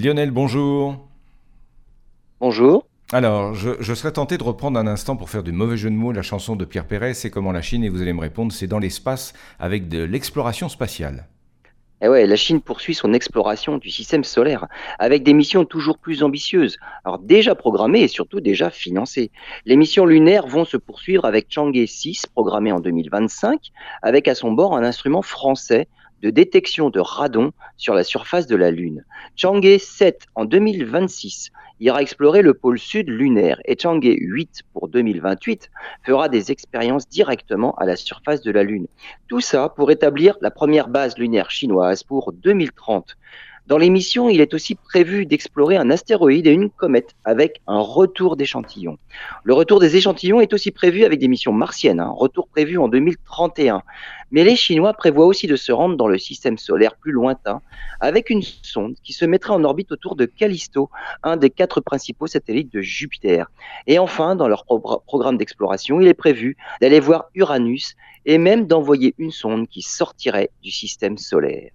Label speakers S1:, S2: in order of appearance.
S1: Lionel, bonjour.
S2: Bonjour.
S1: Alors, je, serais tenté de reprendre un instant pour faire du mauvais jeu de mots la chanson de Pierre Perret, C'est comment la Chine, et vous allez me répondre, c'est dans l'espace avec de l'exploration spatiale.
S2: Eh ouais, la Chine poursuit son exploration du système solaire avec des missions toujours plus ambitieuses, alors déjà programmées et surtout déjà financées. Les missions lunaires vont se poursuivre avec Chang'e 6, programmé en 2025, avec à son bord un instrument français de détection de radon sur la surface de la Lune. Chang'e 7 en 2026 ira explorer le pôle sud lunaire et Chang'e 8 pour 2028 fera des expériences directement à la surface de la Lune. Tout ça pour établir la première base lunaire chinoise pour 2030. Dans l'émission, il est aussi prévu d'explorer un astéroïde et une comète avec un retour d'échantillons. Le retour des échantillons est aussi prévu avec des missions martiennes, un retour prévu en 2031. Mais les Chinois prévoient aussi de se rendre dans le système solaire plus lointain avec une sonde qui se mettrait en orbite autour de Callisto, un des quatre principaux satellites de Jupiter. Et enfin, dans leur programme d'exploration, il est prévu d'aller voir Uranus et même d'envoyer une sonde qui sortirait du système solaire.